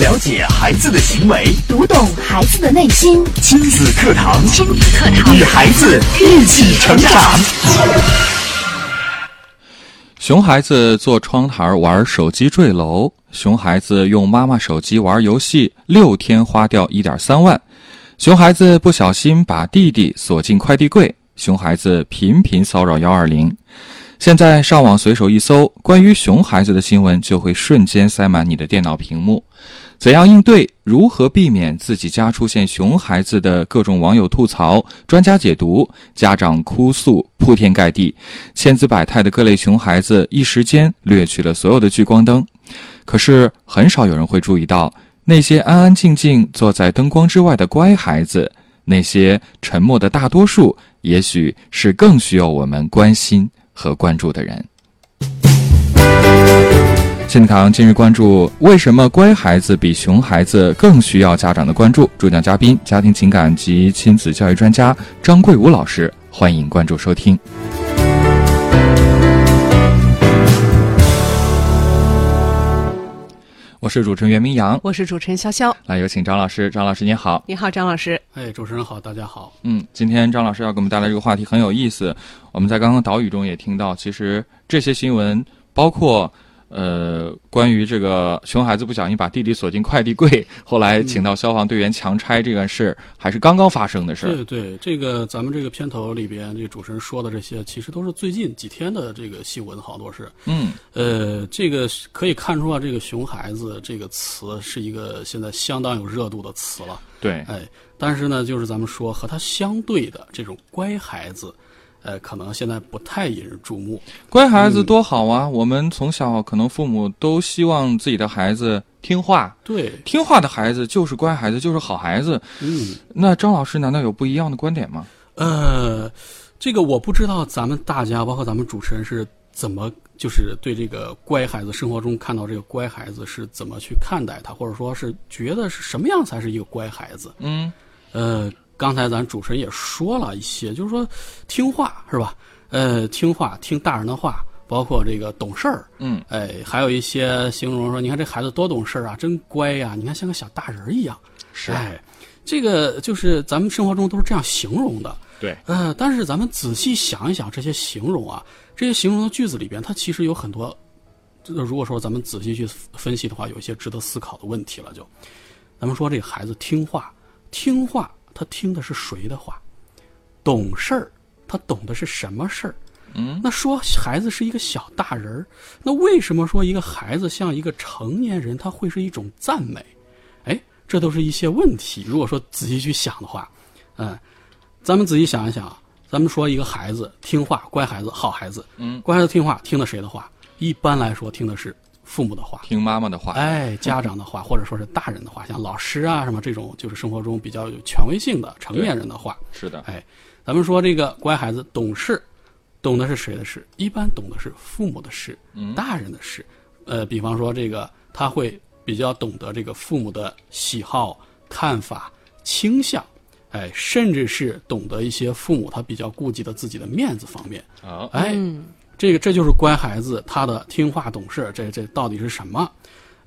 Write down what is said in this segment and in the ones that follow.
了解孩子的行为，读懂孩子的内心。亲子课堂，亲子课堂，与孩子一起成长。熊孩子坐窗台玩手机坠楼，熊孩子用妈妈手机玩游戏，六天花掉一点三万。熊孩子不小心把弟弟锁进快递柜，熊孩子频频骚扰幺二零。现在上网随手一搜，关于熊孩子的新闻就会瞬间塞满你的电脑屏幕。怎样应对？如何避免自己家出现熊孩子的各种网友吐槽、专家解读、家长哭诉，铺天盖地，千姿百态的各类熊孩子一时间掠去了所有的聚光灯。可是很少有人会注意到，那些安安静静坐在灯光之外的乖孩子，那些沉默的大多数，也许是更需要我们关心。和关注的人，亲子堂今日关注：为什么乖孩子比熊孩子更需要家长的关注？主讲嘉宾：家庭情感及亲子教育专家张桂武老师。欢迎关注？收听。我是主持人袁明阳，我是主持人潇潇。来，有请张老师。张老师，你好。你好，张老师。哎，主持人好，大家好。嗯，今天张老师要给我们带来这个话题很有意思。我们在刚刚导语中也听到，其实这些新闻包括。呃，关于这个熊孩子不小心把弟弟锁进快递柜，后来请到消防队员强拆这个事，还是刚刚发生的事。对对，这个咱们这个片头里边，这个主持人说的这些，其实都是最近几天的这个新闻，好多是。嗯。呃，这个可以看出啊，这个“熊孩子”这个词是一个现在相当有热度的词了。对。哎，但是呢，就是咱们说和他相对的这种乖孩子。呃，可能现在不太引人注目。乖孩子多好啊！我们从小可能父母都希望自己的孩子听话。对，听话的孩子就是乖孩子，就是好孩子。嗯，那张老师难道有不一样的观点吗？呃，这个我不知道，咱们大家包括咱们主持人是怎么，就是对这个乖孩子生活中看到这个乖孩子是怎么去看待他，或者说是觉得是什么样才是一个乖孩子？嗯，呃。刚才咱主持人也说了一些，就是说听话是吧？呃，听话听大人的话，包括这个懂事儿。嗯，哎，还有一些形容说，你看这孩子多懂事儿啊，真乖呀！你看像个小大人一样。是。哎，这个就是咱们生活中都是这样形容的。对。呃，但是咱们仔细想一想，这些形容啊，这些形容的句子里边，它其实有很多，如果说咱们仔细去分析的话，有一些值得思考的问题了。就，咱们说这个孩子听话，听话。他听的是谁的话？懂事儿，他懂的是什么事儿？嗯，那说孩子是一个小大人儿，那为什么说一个孩子像一个成年人，他会是一种赞美？哎，这都是一些问题。如果说仔细去想的话，嗯，咱们仔细想一想，咱们说一个孩子听话，乖孩子，好孩子，嗯，乖孩子听话，听的谁的话？一般来说，听的是。父母的话，听妈妈的话，哎，家长的话，或者说是大人的话，像老师啊什么这种，就是生活中比较有权威性的成年人的话。是的，哎，咱们说这个乖孩子懂事，懂的是谁的事？一般懂的是父母的事，大人的事。呃，比方说这个，他会比较懂得这个父母的喜好、看法、倾向，哎，甚至是懂得一些父母他比较顾及的自己的面子方面。啊，哎。这个这就是乖孩子，他的听话懂事，这这到底是什么？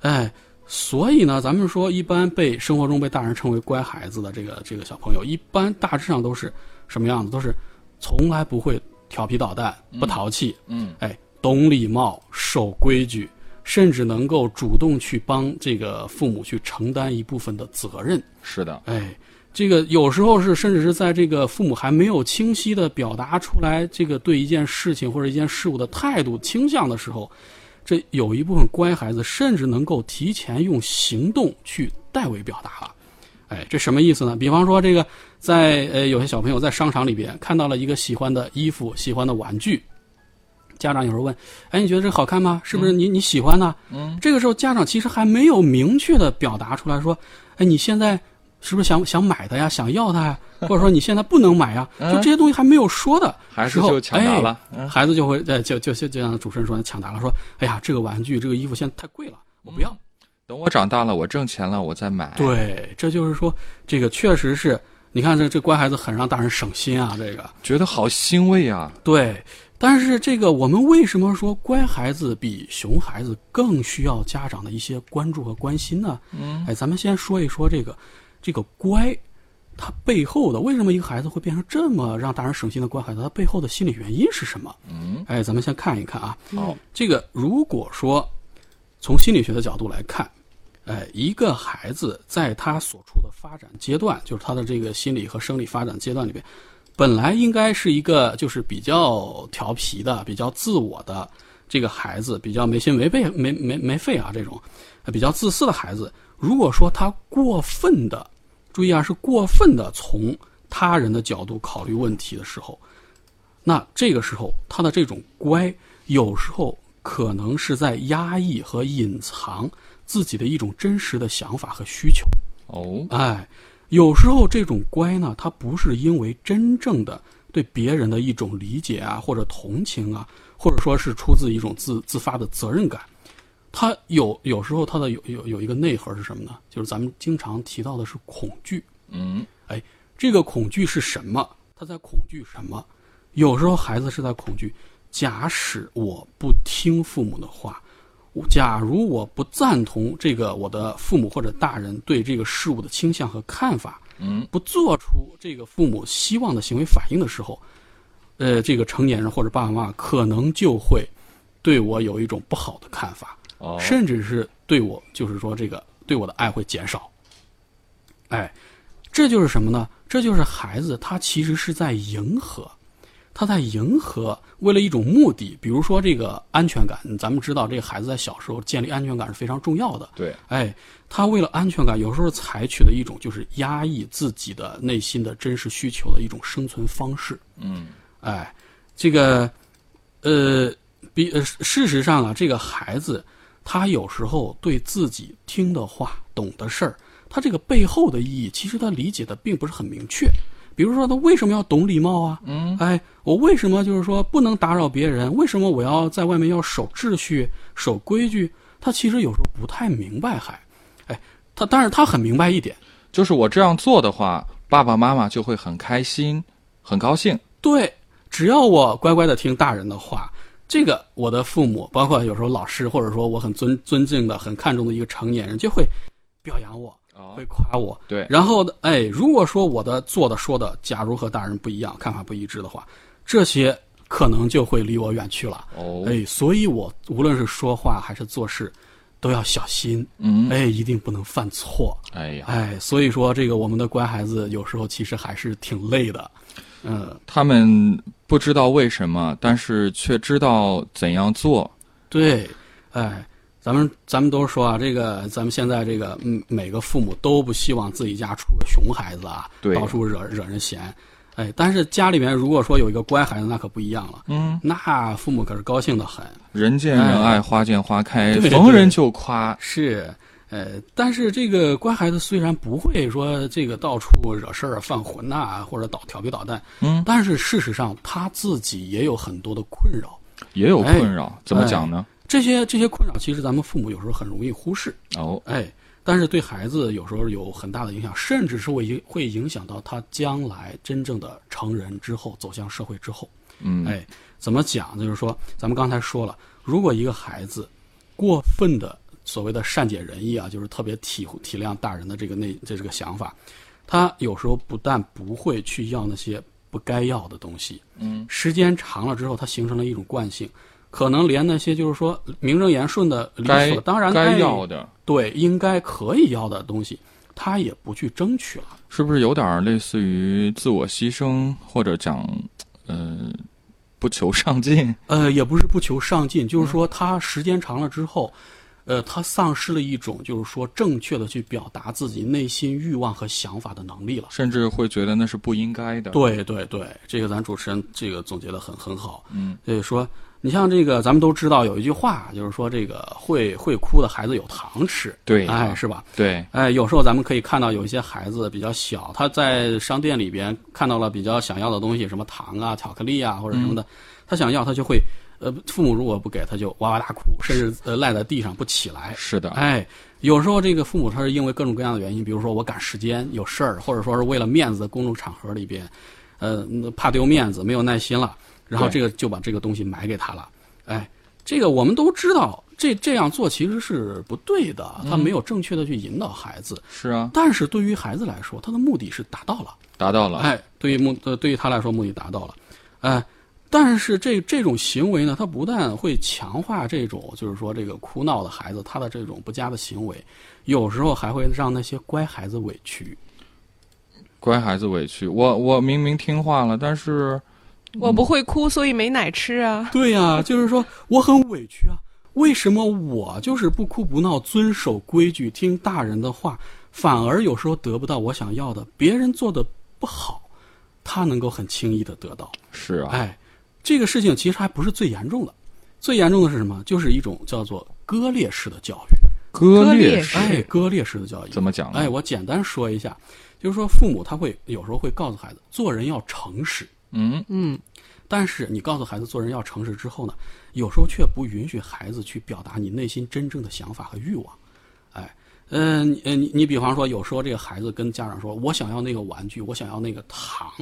哎，所以呢，咱们说，一般被生活中被大人称为乖孩子的这个这个小朋友，一般大致上都是什么样子？都是从来不会调皮捣蛋，不淘气，嗯，哎，懂礼貌，守规矩，甚至能够主动去帮这个父母去承担一部分的责任。是的，哎。这个有时候是，甚至是在这个父母还没有清晰的表达出来这个对一件事情或者一件事物的态度倾向的时候，这有一部分乖孩子甚至能够提前用行动去代为表达了。哎，这什么意思呢？比方说，这个在呃有些小朋友在商场里边看到了一个喜欢的衣服、喜欢的玩具，家长有时候问：“哎，你觉得这好看吗？是不是你你喜欢呢？”嗯，这个时候家长其实还没有明确的表达出来说：“哎，你现在。”是不是想想买的呀？想要它呀？或者说你现在不能买呀？就这些东西还没有说的时候，哎，孩子就会呃，就就就就像主持人说抢答了，说：“哎呀，这个玩具、这个衣服现在太贵了，我不要。等我长大了，我挣钱了，我再买。”对，这就是说，这个确实是你看，这这乖孩子很让大人省心啊，这个觉得好欣慰啊。对。但是这个我们为什么说乖孩子比熊孩子更需要家长的一些关注和关心呢？嗯，哎，咱们先说一说这个这个乖，他背后的为什么一个孩子会变成这么让大人省心的乖孩子？他背后的心理原因是什么？嗯，哎，咱们先看一看啊。好，这个如果说从心理学的角度来看，哎，一个孩子在他所处的发展阶段，就是他的这个心理和生理发展阶段里边。本来应该是一个就是比较调皮的、比较自我的这个孩子，比较没心没肺、没没没肺啊这种，比较自私的孩子。如果说他过分的，注意啊，是过分的从他人的角度考虑问题的时候，那这个时候他的这种乖，有时候可能是在压抑和隐藏自己的一种真实的想法和需求。哦，哎。有时候这种乖呢，它不是因为真正的对别人的一种理解啊，或者同情啊，或者说是出自一种自自发的责任感，它有有时候它的有有有一个内核是什么呢？就是咱们经常提到的是恐惧。嗯，哎，这个恐惧是什么？他在恐惧什么？有时候孩子是在恐惧，假使我不听父母的话。假如我不赞同这个我的父母或者大人对这个事物的倾向和看法，嗯，不做出这个父母希望的行为反应的时候，呃，这个成年人或者爸爸妈妈可能就会对我有一种不好的看法，哦，甚至是对我就是说这个对我的爱会减少。哎，这就是什么呢？这就是孩子他其实是在迎合。他在迎合，为了一种目的，比如说这个安全感。咱们知道，这个孩子在小时候建立安全感是非常重要的。对，哎，他为了安全感，有时候采取的一种就是压抑自己的内心的真实需求的一种生存方式。嗯，哎，这个，呃，比呃，事实上啊，这个孩子他有时候对自己听的话、懂的事儿，他这个背后的意义，其实他理解的并不是很明确。比如说，他为什么要懂礼貌啊？嗯，哎，我为什么就是说不能打扰别人？为什么我要在外面要守秩序、守规矩？他其实有时候不太明白，还，哎，他但是他很明白一点，就是我这样做的话，爸爸妈妈就会很开心、很高兴。对，只要我乖乖的听大人的话，这个我的父母，包括有时候老师，或者说我很尊尊敬的、很看重的一个成年人，就会表扬我。会夸我，对，然后哎，如果说我的做的说的，假如和大人不一样，看法不一致的话，这些可能就会离我远去了。哦，哎，所以我无论是说话还是做事，都要小心。嗯，哎，一定不能犯错。哎呀，哎，所以说这个我们的乖孩子有时候其实还是挺累的。嗯，他们不知道为什么，但是却知道怎样做。对，哎。咱们咱们都说啊，这个咱们现在这个嗯，每个父母都不希望自己家出个熊孩子啊，到处惹惹人嫌，哎，但是家里面如果说有一个乖孩子，那可不一样了，嗯，那父母可是高兴的很，人见人爱，花见花开，逢人就夸，是，呃，但是这个乖孩子虽然不会说这个到处惹事儿、犯浑呐，或者捣调皮捣蛋，嗯，但是事实上他自己也有很多的困扰，也有困扰，怎么讲呢？这些这些困扰，其实咱们父母有时候很容易忽视哦，哎，但是对孩子有时候有很大的影响，甚至是会影会影响到他将来真正的成人之后走向社会之后，嗯，哎，怎么讲？就是说，咱们刚才说了，如果一个孩子过分的所谓的善解人意啊，就是特别体体谅大人的这个内这这个想法，他有时候不但不会去要那些不该要的东西，嗯，时间长了之后，他形成了一种惯性。可能连那些就是说名正言顺的理所当然该要的，对应该可以要的东西，他也不去争取了，是不是有点类似于自我牺牲，或者讲，呃，不求上进？呃，也不是不求上进，就是说他时间长了之后，呃，他丧失了一种就是说正确的去表达自己内心欲望和想法的能力了，甚至会觉得那是不应该的。对对对，这个咱主持人这个总结的很很好，嗯，所以说。你像这个，咱们都知道有一句话，就是说这个会会哭的孩子有糖吃，对，哎，是吧？对，哎，有时候咱们可以看到有一些孩子比较小，他在商店里边看到了比较想要的东西，什么糖啊、巧克力啊或者什么的，他想要，他就会，呃，父母如果不给他，就哇哇大哭，甚至呃赖在地上不起来。是的，哎，有时候这个父母他是因为各种各样的原因，比如说我赶时间有事儿，或者说是为了面子，公众场合里边，呃，怕丢面子，没有耐心了。然后这个就把这个东西买给他了。哎，这个我们都知道，这这样做其实是不对的，他没有正确的去引导孩子。是啊，但是对于孩子来说，他的目的是达到了。达到了。哎，对于目呃，对于他来说，目的达到了，哎，但是这这种行为呢，它不但会强化这种就是说这个哭闹的孩子他的这种不佳的行为，有时候还会让那些乖孩子委屈。乖孩子委屈，我我明明听话了，但是我不会哭，所以没奶吃啊。对呀、就是说我很委屈啊，为什么我就是不哭不闹，遵守规矩，听大人的话，反而有时候得不到我想要的，别人做的不好，他能够很轻易的得到。是啊，哎，这个事情其实还不是最严重的，最严重的是什么？就是一种叫做割裂式的教育。割割裂式哎，割裂式的教育怎么讲呢？哎，我简单说一下，就是说父母他会有时候会告诉孩子，做人要诚实。嗯，嗯，但是你告诉孩子做人要诚实之后呢，有时候却不允许孩子去表达你内心真正的想法和欲望。哎，嗯、你呃，你你比方说，有时候这个孩子跟家长说：“我想要那个玩具，我想要那个糖。”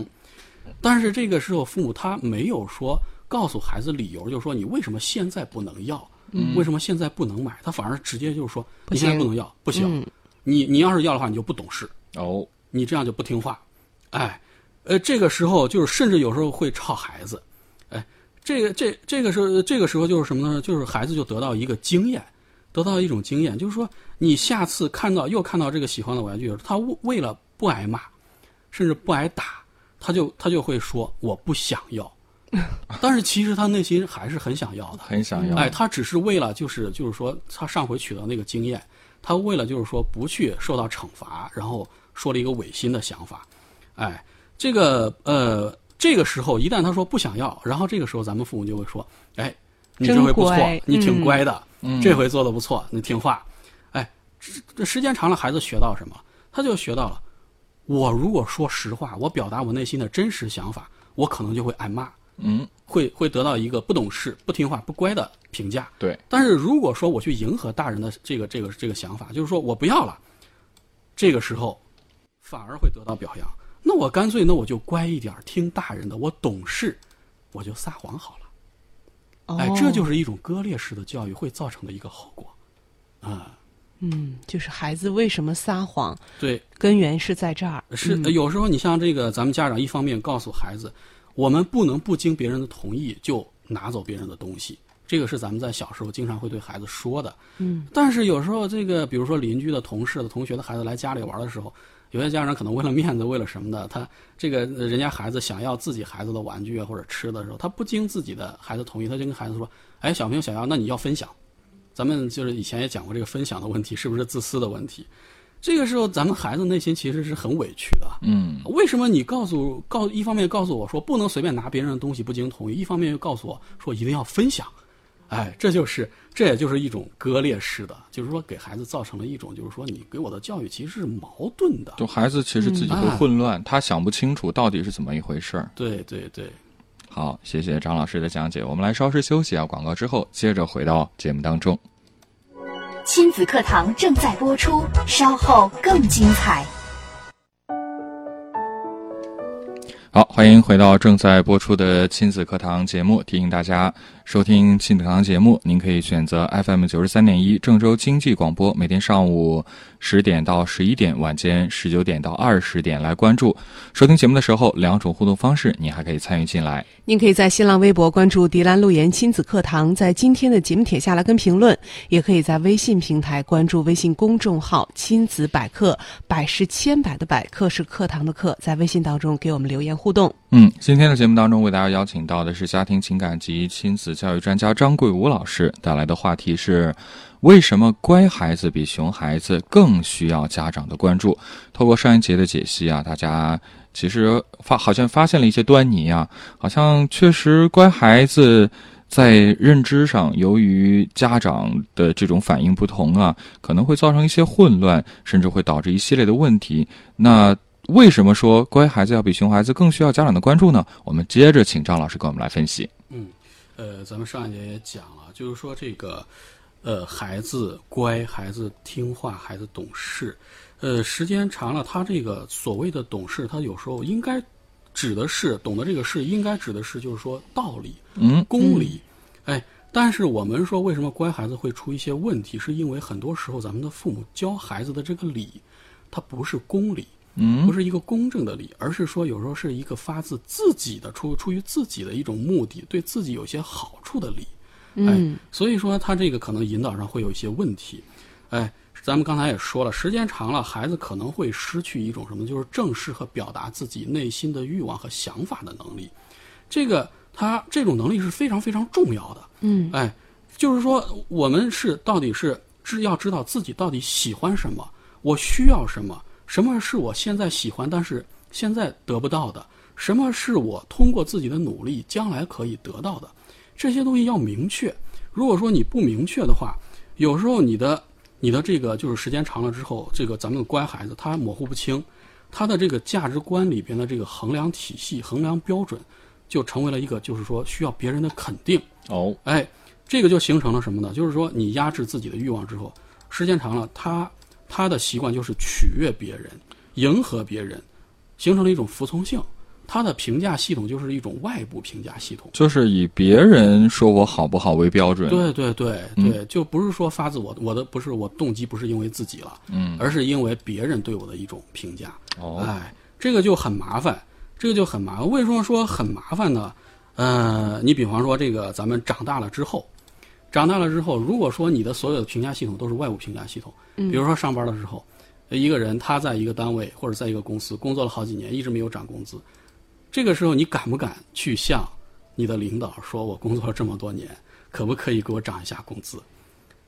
但是这个时候，父母他没有说告诉孩子理由，就是说你为什么现在不能要，为什么现在不能买，他反而直接就是说你现在不能要，不行，嗯。你你要是要的话，你就不懂事。哦，你这样就不听话，哎，呃，这个时候就是甚至有时候会吵孩子，哎，这个这这个时候这个时候就是什么呢？就是孩子就得到一个经验，得到一种经验，就是说你下次看到又看到这个喜欢的玩具，他为为了不挨骂，甚至不挨打，他就他就会说我不想要，但是其实他内心还是很想要的，很想要。哎，他只是为了就是就是说，他上回取得那个经验，他为了就是说不去受到惩罚，然后说了一个违心的想法，哎，这个呃，这个时候一旦他说不想要，然后这个时候咱们父母就会说，哎，你这回不错，你挺嗯乖的，嗯这回做的不错，你听话，哎，这这时间长了，孩子学到什么？他就学到了，我如果说实话，我表达我内心的真实想法，我可能就会挨骂。嗯，会会得到一个不懂事、不听话、不乖的评价。对，但是如果说我去迎合大人的这个这个这个想法，就是说我不要了，这个时候反而会得到表扬。那我干脆，那我就乖一点，听大人的，我懂事，我就撒谎好了。哎，这就是是一种割裂式的教育会造成的一个后果。啊、嗯，就是孩子为什么撒谎，对，根源是在这儿。是、嗯有时候你像这个，咱们家长一方面告诉孩子，我们不能不经别人的同意就拿走别人的东西，这个是咱们在小时候经常会对孩子说的。嗯，但是有时候这个，比如说邻居的、同事的、同学的孩子来家里玩的时候，有些家长可能为了面子，为了什么的，他这个呃人家孩子想要自己孩子的玩具啊或者吃的时候，他不经自己的孩子同意，他就跟孩子说：“哎，小朋友想要，那你要分享。”咱们就是以前也讲过这个分享的问题，是不是自私的问题？这个时候，咱们孩子内心其实是很委屈的。嗯，为什么你告诉告一方面告诉我说不能随便拿别人的东西不经同意，一方面又告诉我说一定要分享？哎，这就是这也就是一种割裂式的，就是说给孩子造成了一种就是说你给我的教育其实是矛盾的。就孩子其实自己会混乱，他想不清楚到底是怎么一回事儿。对对对，好，谢谢张老师的讲解。我们来稍事休息啊，广告之后接着回到节目当中。亲子课堂正在播出，稍后更精彩。好，欢迎回到正在播出的亲子课堂节目。提醒大家，收听亲子课堂节目，您可以选择 FM 九十三点一郑州经济广播，每天上午十点到十一点，晚间十九点到二十点来关注。收听节目的时候，两种互动方式，您还可以参与进来。您可以在新浪微博关注“迪兰路言亲子课堂”，在今天的节目帖下来跟评论；也可以在微信平台关注微信公众号“亲子百科”，百是千百的百，课是课堂的课，在微信当中给我们留言互动。嗯，今天的节目当中为大家邀请到的是家庭情感及亲子教育专家张桂武老师带来的话题是：为什么乖孩子比熊孩子更需要家长的关注？透过上一节的解析啊，大家其实发好像发现了一些端倪啊，好像确实乖孩子。在认知上，由于家长的这种反应不同啊，可能会造成一些混乱，甚至会导致一系列的问题。那为什么说乖孩子要比熊孩子更需要家长的关注呢？我们接着请张老师给我们来分析。嗯，呃，咱们上一节也讲了，就是说这个，呃，孩子乖，孩子听话，孩子懂事，呃，时间长了，他这个所谓的懂事，他有时候应该指的是懂得这个事，应该指的是就是说道理、嗯公理。哎，但是我们说为什么乖孩子会出一些问题，是因为很多时候咱们的父母教孩子的这个理，它不是公理。嗯不是一个公正的理，而是说有时候是一个发自自己的出出于自己的一种目的，对自己有些好处的理。嗯哎，所以说他这个可能引导上会有一些问题。哎，咱们刚才也说了，时间长了，孩子可能会失去一种什么，就是正视和表达自己内心的欲望和想法的能力。这个他这种能力是非常非常重要的。嗯哎，就是说我们是到底是知要知道自己到底喜欢什么，我需要什么，什么是我现在喜欢但是现在得不到的，什么是我通过自己的努力将来可以得到的，这些东西要明确。如果说你不明确的话，有时候你的你的这个就是时间长了之后，这个咱们的乖孩子他模糊不清，他的这个价值观里边的这个衡量体系、衡量标准，就成为了一个就是说需要别人的肯定。哦，哎，这个就形成了什么呢？就是说，你压制自己的欲望之后，时间长了，他他的习惯就是取悦别人，迎合别人，形成了一种服从性。他的评价系统就是一种外部评价系统。就是以别人说我好不好为标准。对对对对，就不是说发自我我的不是我动机不是因为自己了，嗯，而是因为别人对我的一种评价。哦，哎，这个就很麻烦，这个就很麻烦。为什么说很麻烦呢？呃，你比方说这个，咱们长大了之后，长大了之后，如果说你的所有的评价系统都是外部评价系统，比如说上班的时候，一个人他在一个单位或者在一个公司工作了好几年，一直没有涨工资，这个时候你敢不敢去向你的领导说，我工作了这么多年，可不可以给我涨一下工资？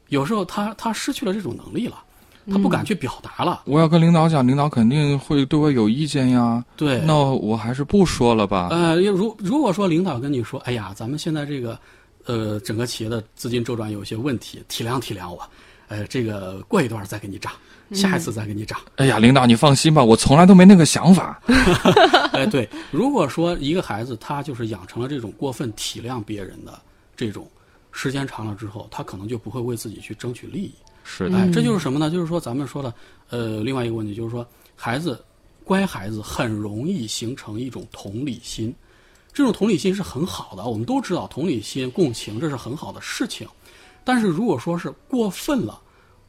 有时候他他失去了这种能力了，他不敢去表达了。我要跟领导讲，领导肯定会对我有意见呀。对，那我还是不说了吧。呃，如如果说领导跟你说，哎呀，咱们现在这个，呃，整个企业的资金周转有些问题，体谅体谅我，呃，这个过一段再给你涨，下一次再给你涨。哎呀，领导你放心吧，我从来都没那个想法。哎，对，如果说一个孩子他就是养成了这种过分体谅别人的这种，时间长了之后，他可能就不会为自己去争取利益。是的，哎，这就是什么呢？就是说咱们说的，呃，另外一个问题就是说，孩子乖孩子很容易形成一种同理心，这种同理心是很好的，我们都知道同理心、共情这是很好的事情，但是如果说是过分了，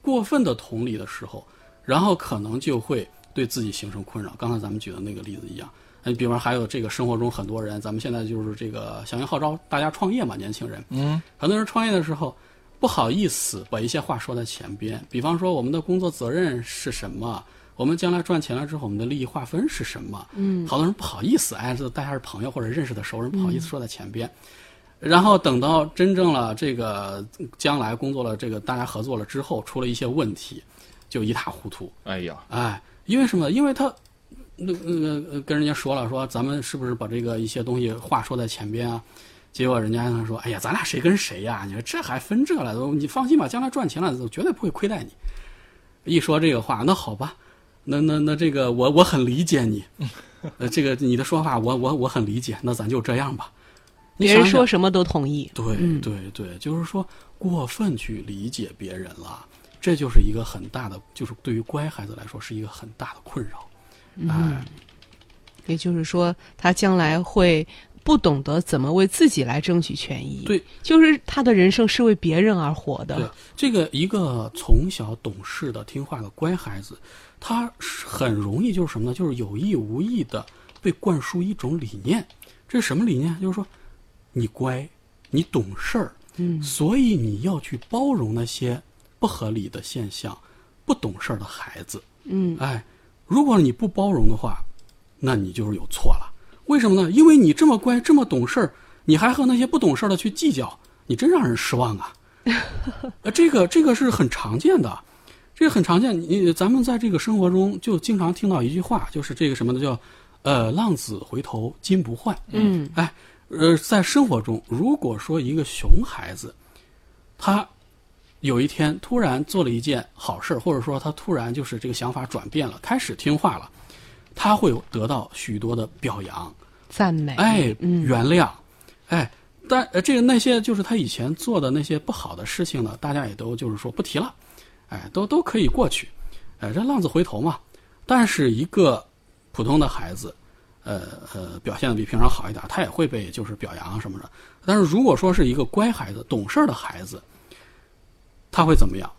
过分的同理的时候，然后可能就会对自己形成困扰。刚才咱们举的那个例子一样，你，比方还有这个生活中很多人，咱们现在就是这个响应号召大家创业嘛，年轻人，嗯，很多人创业的时候不好意思把一些话说在前边，比方说我们的工作责任是什么，我们将来赚钱了之后我们的利益划分是什么，嗯，好多人不好意思，哎，这大家是朋友或者认识的熟人，不好意思说在前边。然后等到真正了这个将来工作了，这个大家合作了之后，出了一些问题，就一塌糊涂。哎呀，哎，因为什么？因为他那那个呃跟人家说了，说咱们是不是把这个一些东西话说在前边啊？结果人家他说：“哎呀，咱俩谁跟谁呀？你说这还分这了？你放心吧，将来赚钱了，绝对不会亏待你。”一说这个话，那好吧，那那那这个我我很理解你，呃，这个你的说法我我我很理解，那咱就这样吧。你别人说什么都同意。对嗯对对，就是说过分去理解别人了，这就是一个很大的，就是对于乖孩子来说是一个很大的困扰。哎，也就是说，他将来会不懂得怎么为自己来争取权益。对，就是他的人生是为别人而活的对的。这个一个从小懂事的、听话的乖孩子，他很容易就是什么呢？就是有意无意的被灌输一种理念。这是什么理念？就是说，你乖，你懂事儿，嗯所以你要去包容那些不合理的现象、不懂事儿的孩子。嗯哎，如果你不包容的话，那你就是有错了。为什么呢？因为你这么乖，这么懂事儿，你还和那些不懂事儿的去计较，你真让人失望啊！呃，这个这个是很常见的，这个很常见。你咱们在这个生活中就经常听到一句话，就是这个什么呢叫，呃，浪子回头金不换。嗯哎，呃，在生活中，如果说一个熊孩子，他有一天突然做了一件好事儿，或者说他突然就是这个想法转变了，开始听话了，他会得到许多的表扬，赞美。哎，嗯原谅，哎，但呃，这个那些就是他以前做的那些不好的事情呢，大家也都就是说不提了，哎，都都可以过去，哎，这浪子回头嘛。但是一个普通的孩子，呃呃表现的比平常好一点，他也会被就是表扬什么的。但是如果说是一个乖孩子、懂事儿的孩子，他会怎么样？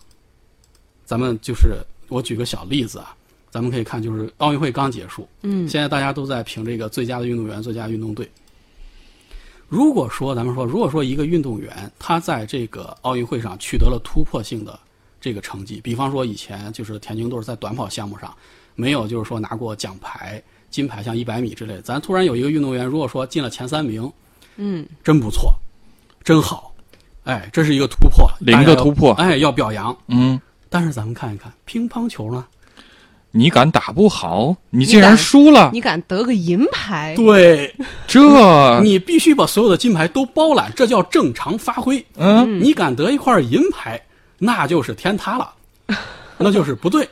咱们就是我举个小例子啊，咱们可以看，就是奥运会刚结束，嗯。现在大家都在评这个最佳的运动员、最佳运动队。如果说咱们说，如果说一个运动员他在这个奥运会上取得了突破性的这个成绩，比方说以前就是田径队在短跑项目上没有就是说拿过奖牌、金牌，像一百米之类的，咱突然有一个运动员，如果说进了前三名，嗯，真不错，真好，哎，这是一个突破，零个突破。哎，要表扬。嗯，但是咱们看一看乒乓球呢，你敢打不好，你竟然输了，你敢得个银牌？对这你必须把所有的金牌都包揽，这叫正常发挥。嗯，你敢得一块银牌，那就是天塌了，那就是不对。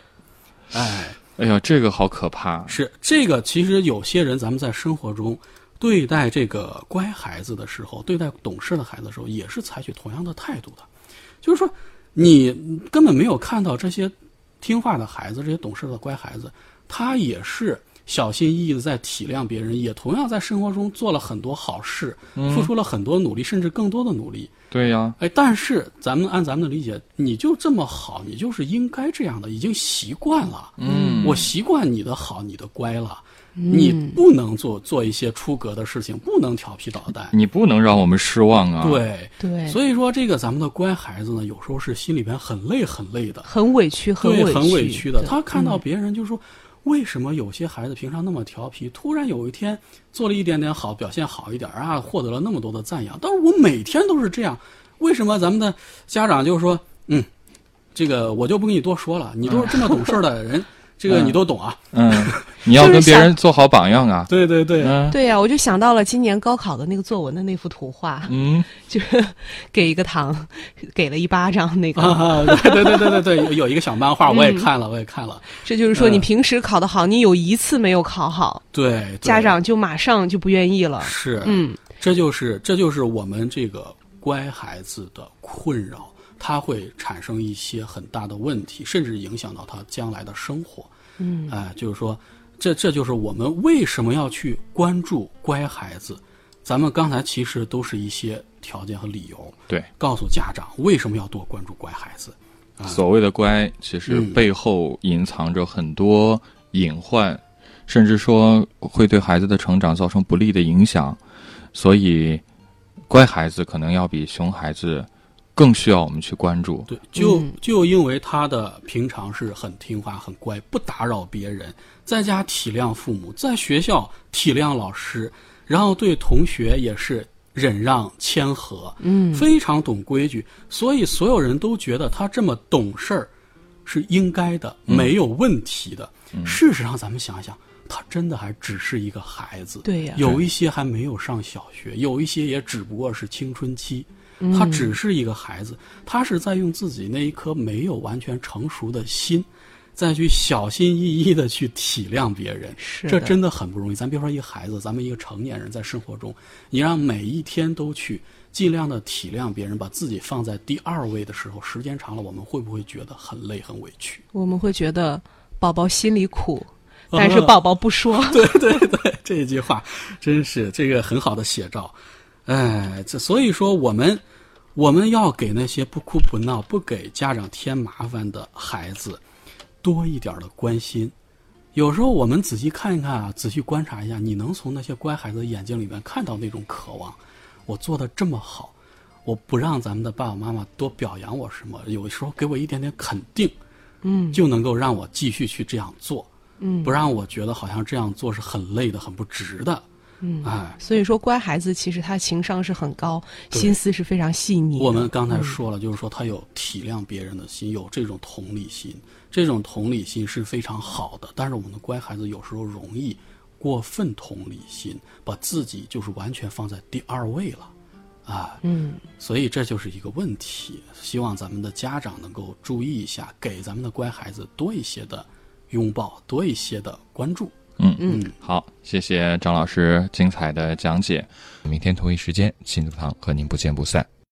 哎，哎呀，这个好可怕。是这个，其实有些人咱们在生活中对待这个乖孩子的时候，对待懂事的孩子的时候，也是采取同样的态度的，就是说你根本没有看到这些听话的孩子，这些懂事的乖孩子，他也是。小心翼翼的在体谅别人，也同样在生活中做了很多好事，付出了很多努力，甚至更多的努力。对呀，哎，但是咱们按咱们的理解，你就这么好，你就是应该这样的，已经习惯了。嗯，我习惯你的好，你的乖了。你不能做做一些出格的事情，不能调皮捣蛋。你不能让我们失望啊。，对，对，所以说这个咱们的乖孩子呢，有时候是心里边很累很累的，很委屈，很，委屈，很委屈的。他看到别人就说。为什么有些孩子平常那么调皮，突然有一天做了一点点好，表现好一点啊，获得了那么多的赞扬？但是我每天都是这样，为什么咱们的家长就说，嗯，这个我就不跟你多说了，你都是这么懂事的人，这个你都懂啊？嗯，你要跟别人做好榜样啊。对对对，嗯对呀、我就想到了今年高考的那个作文的那幅图画，嗯，就是给一个糖，给了一巴掌那个。啊，对对对对对对，有有一个小漫画，我也看了，我也看了。这就是说，你嗯平时考得好，你有一次没有考好，对，对家长就马上就不愿意了。是，嗯，这就是这就是我们这个乖孩子的困扰，他会产生一些很大的问题，甚至影响到他将来的生活。嗯，哎、就是说，这这就是我们为什么要去关注乖孩子。咱们刚才其实都是一些条件和理由，对，告诉家长为什么要多关注乖孩子。啊所谓的乖，其实嗯背后隐藏着很多隐患，甚至说会对孩子的成长造成不利的影响。所以，乖孩子可能要比熊孩子更需要我们去关注。对，就嗯就因为他的平常是很听话、很乖，不打扰别人，在家体谅父母，在学校体谅老师，然后对同学也是忍让谦和，嗯，非常懂规矩，所以所有人都觉得他这么懂事儿是应该的，没有问题的。事实上，咱们想一想，他真的还只是一个孩子，对呀有一些还没有上小学，有一些也只不过是青春期。嗯他只是一个孩子，他是在用自己那一颗没有完全成熟的心，再去小心翼翼的去体谅别人，是这真的很不容易。咱别说一个孩子，咱们一个成年人在生活中，你让每一天都去尽量的体谅别人，把自己放在第二位的时候，时间长了，我们会不会觉得很累、很委屈？我们会觉得宝宝心里苦，但是宝宝不说。对对对，这句话真是这个很好的写照。哎，这所以说我们我们要给那些不哭不闹、不给家长添麻烦的孩子多一点的关心。有时候我们仔细看一看啊，仔细观察一下，你能从那些乖孩子的眼睛里面看到那种渴望。我做的这么好，我不让咱们的爸爸妈妈多表扬我什么，有时候给我一点点肯定，嗯就能够让我继续去这样做。嗯不让我觉得好像这样做是很累的、很不值的。嗯，哎，所以说乖孩子其实他情商是很高，心思是非常细腻。我们刚才说了，就是说他有体谅别人的心，有这种同理心，这种同理心是非常好的。但是我们的乖孩子有时候容易过分同理心，把自己就是完全放在第二位了，啊，嗯，所以这就是一个问题。希望咱们的家长能够注意一下，给咱们的乖孩子多一些的拥抱，多一些的关注。嗯嗯，好，谢谢张老师精彩的讲解。明天同一时间，亲子堂和您不见不散。